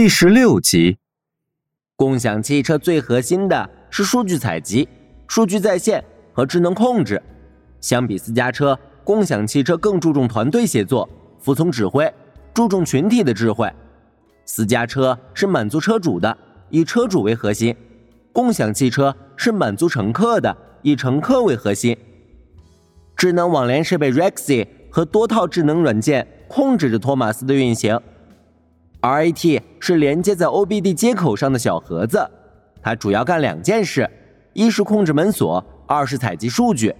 第十六集，共享汽车最核心的是数据采集、数据在线和智能控制。相比私家车，共享汽车更注重团队协作、服从指挥，注重群体的智慧。私家车是满足车主的，以车主为核心；共享汽车是满足乘客的，以乘客为核心。智能网联设备 Rexy 和多套智能软件控制着托马斯的运行。RAT 是连接在 OBD 接口上的小盒子，它主要干两件事：一是控制门锁，二是采集数据。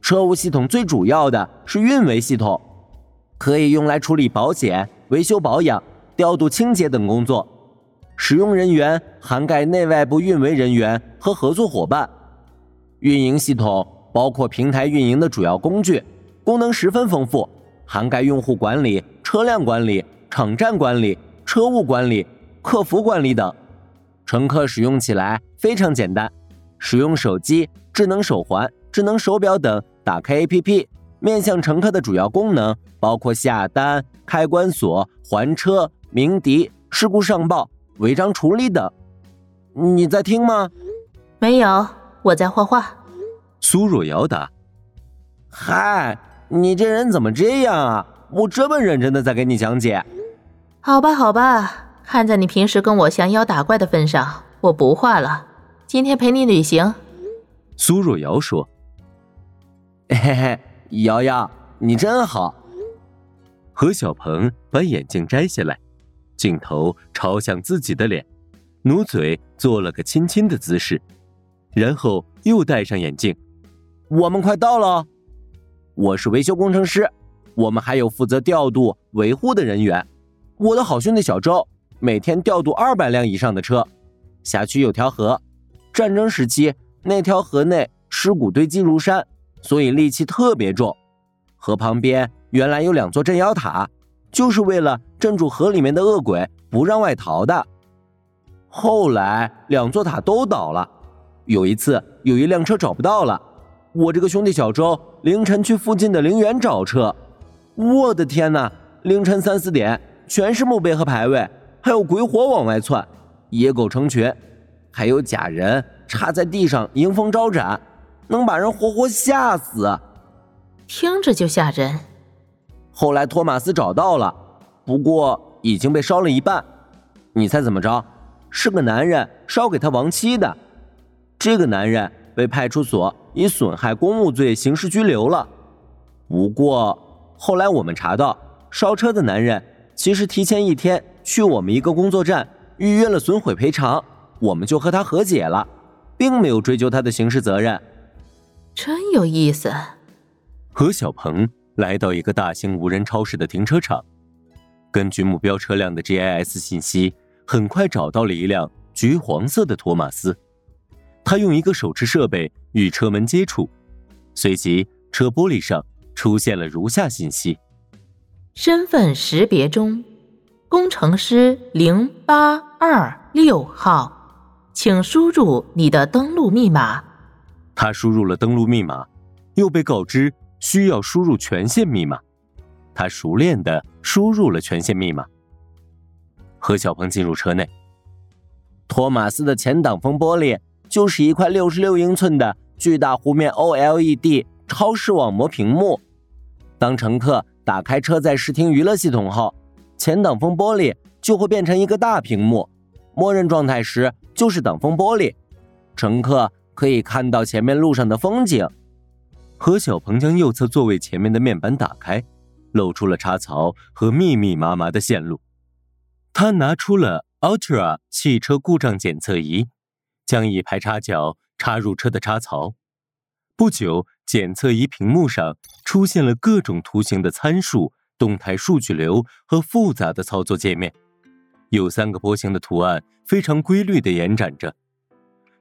车务系统最主要的是运维系统，可以用来处理保险、维修保养、调度清洁等工作。使用人员涵盖内外部运维人员和合作伙伴。运营系统包括平台运营的主要工具，功能十分丰富，涵盖用户管理、车辆管理、场站管理。车务管理、客服管理等，乘客使用起来非常简单。使用手机、智能手环、智能手表等打开 APP，面向乘客的主要功能包括下单、开关锁、还车、鸣笛、事故上报、违章处理等。你在听吗？没有，我在画画。苏若瑶答。嗨，你这人怎么这样啊？我这么认真的在给你讲解。好吧，好吧，看在你平时跟我降妖打怪的份上，我不画了。今天陪你旅行。苏若瑶说：“嘿嘿，瑶瑶，你真好。”何小鹏把眼镜摘下来，镜头朝向自己的脸，努嘴做了个亲亲的姿势，然后又戴上眼镜。我们快到了，我是维修工程师，我们还有负责调度维护的人员。我的好兄弟小周每天调度二百辆以上的车。辖区有条河，战争时期那条河内尸骨堆积如山，所以戾气特别重。河旁边原来有两座镇妖塔，就是为了镇住河里面的恶鬼，不让外逃的。后来两座塔都倒了。有一次有一辆车找不到了，我这个兄弟小周凌晨去附近的陵园找车。我的天哪！凌晨三四点。全是墓碑和牌位，还有鬼火往外窜，野狗成群，还有假人插在地上迎风招展，能把人活活吓死。听着就吓人。后来托马斯找到了，不过已经被烧了一半。你猜怎么着？是个男人烧给他亡妻的。这个男人被派出所以损害公务罪刑事拘留了。不过后来我们查到，烧车的男人。其实提前一天去我们一个工作站预约了损毁赔偿，我们就和他和解了，并没有追究他的刑事责任。真有意思。何小鹏来到一个大型无人超市的停车场，根据目标车辆的 GIS 信息，很快找到了一辆橘黄色的托马斯。他用一个手持设备与车门接触，随即车玻璃上出现了如下信息。身份识别中，工程师零八二六号，请输入你的登录密码。他输入了登录密码，又被告知需要输入权限密码。他熟练的输入了权限密码。何小鹏进入车内，托马斯的前挡风玻璃就是一块六十六英寸的巨大弧面 OLED 超视网膜屏幕。当乘客。打开车载视听娱乐系统后，前挡风玻璃就会变成一个大屏幕，默认状态时就是挡风玻璃，乘客可以看到前面路上的风景。何小鹏将右侧座位前面的面板打开，露出了插槽和密密麻麻的线路。他拿出了 Ultra 汽车故障检测仪，将一排插脚插入车的插槽。不久，检测仪屏幕上出现了各种图形的参数、动态数据流和复杂的操作界面。有三个波形的图案非常规律地延展着。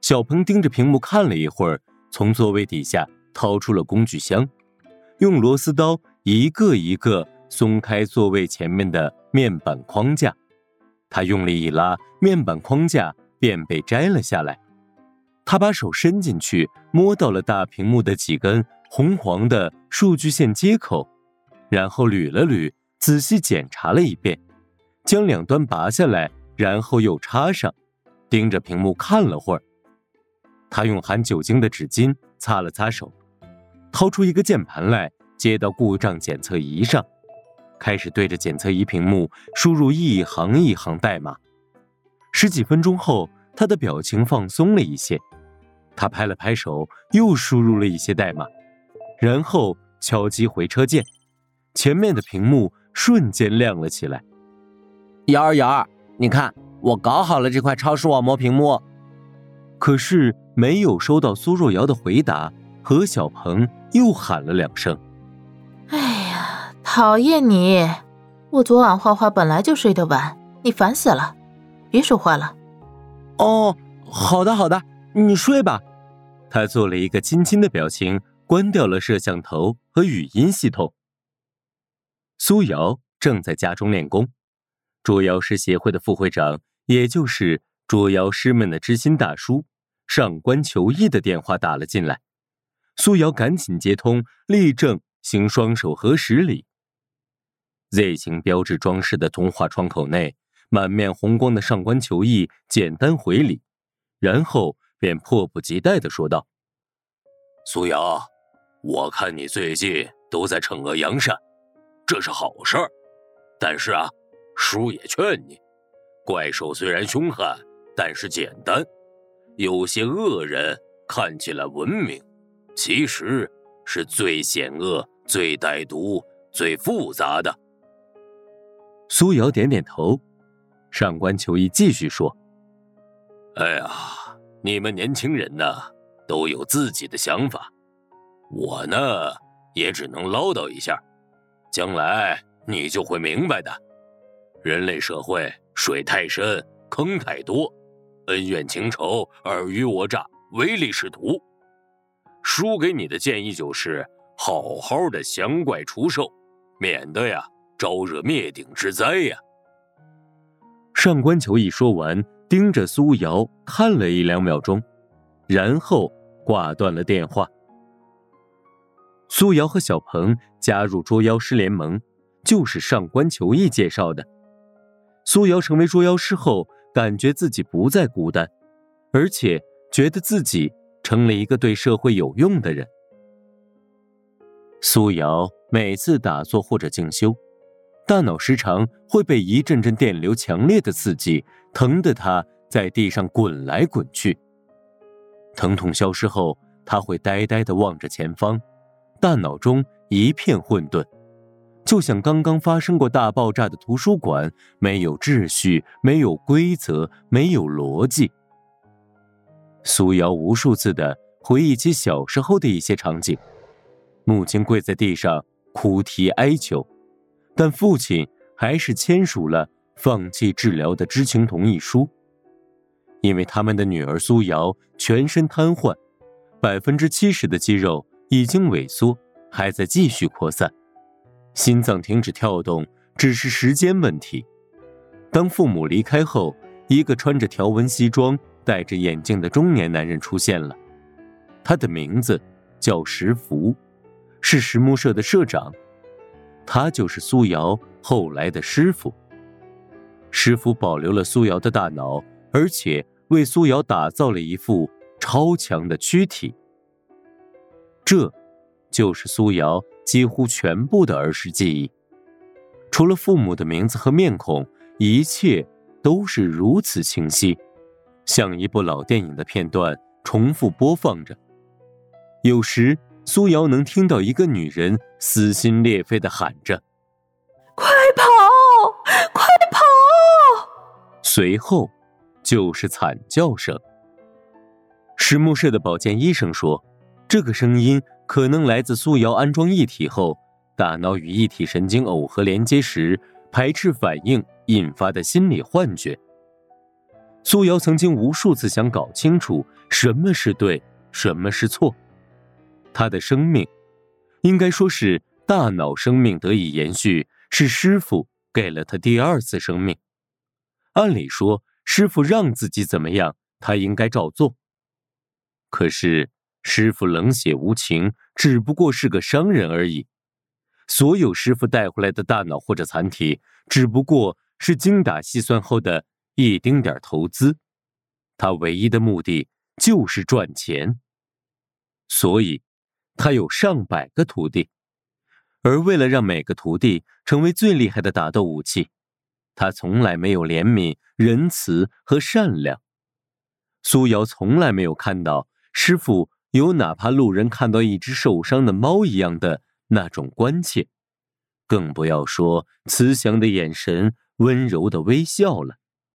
小鹏盯着屏幕看了一会儿，从座位底下掏出了工具箱，用螺丝刀一个一个松开座位前面的面板框架。他用力一拉，面板框架便被摘了下来。他把手伸进去，摸到了大屏幕的几根红黄的数据线接口，然后捋了捋，仔细检查了一遍，将两端拔下来，然后又插上，盯着屏幕看了会儿。他用含酒精的纸巾擦了擦手，掏出一个键盘来，接到故障检测仪上，开始对着检测仪屏幕输入一行一行代码。十几分钟后，他的表情放松了一些，他拍了拍手，又输入了一些代码，然后敲击回车键，前面的屏幕瞬间亮了起来。瑶儿，瑶儿，你看，我搞好了这块超视网膜屏幕。可是没有收到苏若瑶的回答，何小鹏又喊了两声：“哎呀，讨厌你！我昨晚画画本来就睡得晚，你烦死了，别说话了。”哦，好的好的，你睡吧。他做了一个亲亲的表情，关掉了摄像头和语音系统。苏瑶正在家中练功，捉妖师协会的副会长，也就是捉妖师们的知心大叔。上官求艺的电话打了进来，苏瑶赶紧接通，立正行双手合十礼。Z 型标志装饰的通话窗口内，满面红光的上官求艺简单回礼，然后便迫不及待的说道：“苏瑶，我看你最近都在惩恶扬善，这是好事儿。但是啊，叔也劝你，怪兽虽然凶悍，但是简单。”有些恶人看起来文明，其实是最险恶、最歹毒、最复杂的。苏瑶点点头，上官求艺继续说：“哎呀，你们年轻人呢，都有自己的想法，我呢也只能唠叨一下，将来你就会明白的。人类社会水太深，坑太多。”恩怨情仇、尔虞我诈、唯利是图。叔给你的建议就是，好好的降怪除兽，免得呀招惹灭顶之灾呀。上官求一说完，盯着苏瑶看了一两秒钟，然后挂断了电话。苏瑶和小鹏加入捉妖师联盟，就是上官求艺介绍的。苏瑶成为捉妖师后。感觉自己不再孤单，而且觉得自己成了一个对社会有用的人。苏瑶每次打坐或者静修，大脑时常会被一阵阵电流强烈的刺激，疼得他在地上滚来滚去。疼痛消失后，他会呆呆地望着前方，大脑中一片混沌。就像刚刚发生过大爆炸的图书馆，没有秩序，没有规则，没有逻辑。苏瑶无数次的回忆起小时候的一些场景：母亲跪在地上哭啼哀求，但父亲还是签署了放弃治疗的知情同意书。因为他们的女儿苏瑶全身瘫痪，百分之七十的肌肉已经萎缩，还在继续扩散。心脏停止跳动只是时间问题。当父母离开后，一个穿着条纹西装、戴着眼镜的中年男人出现了。他的名字叫石福，是石木社的社长。他就是苏瑶后来的师傅。师傅保留了苏瑶的大脑，而且为苏瑶打造了一副超强的躯体。这，就是苏瑶。几乎全部的儿时记忆，除了父母的名字和面孔，一切都是如此清晰，像一部老电影的片段重复播放着。有时，苏瑶能听到一个女人撕心裂肺的喊着：“快跑，！”随后，就是惨叫声。石木社的保健医生说：“这个声音。”可能来自苏瑶安装一体后，大脑与一体神经耦合连接时排斥反应引发的心理幻觉。苏瑶曾经无数次想搞清楚什么是对，什么是错。他的生命，应该说是大脑生命得以延续，是师傅给了他第二次生命。按理说，师傅让自己怎么样，他应该照做。可是。师傅冷血无情，只不过是个商人而已。所有师傅带回来的大脑或者残体，只不过是精打细算后的一丁点投资，他唯一的目的就是赚钱。所以，他有上百个徒弟，而为了让每个徒弟成为最厉害的打斗武器，他从来没有怜悯、仁慈和善良。苏瑶从来没有看到师傅有哪怕路人看到一只受伤的猫一样的那种关切，更不要说慈祥的眼神、温柔的微笑了。